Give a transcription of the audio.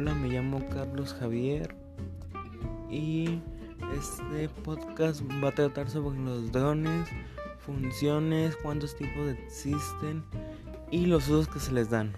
Hola, me llamo Carlos Javier y este podcast va a tratar sobre los drones, funciones, cuántos tipos existen y los usos que se les dan.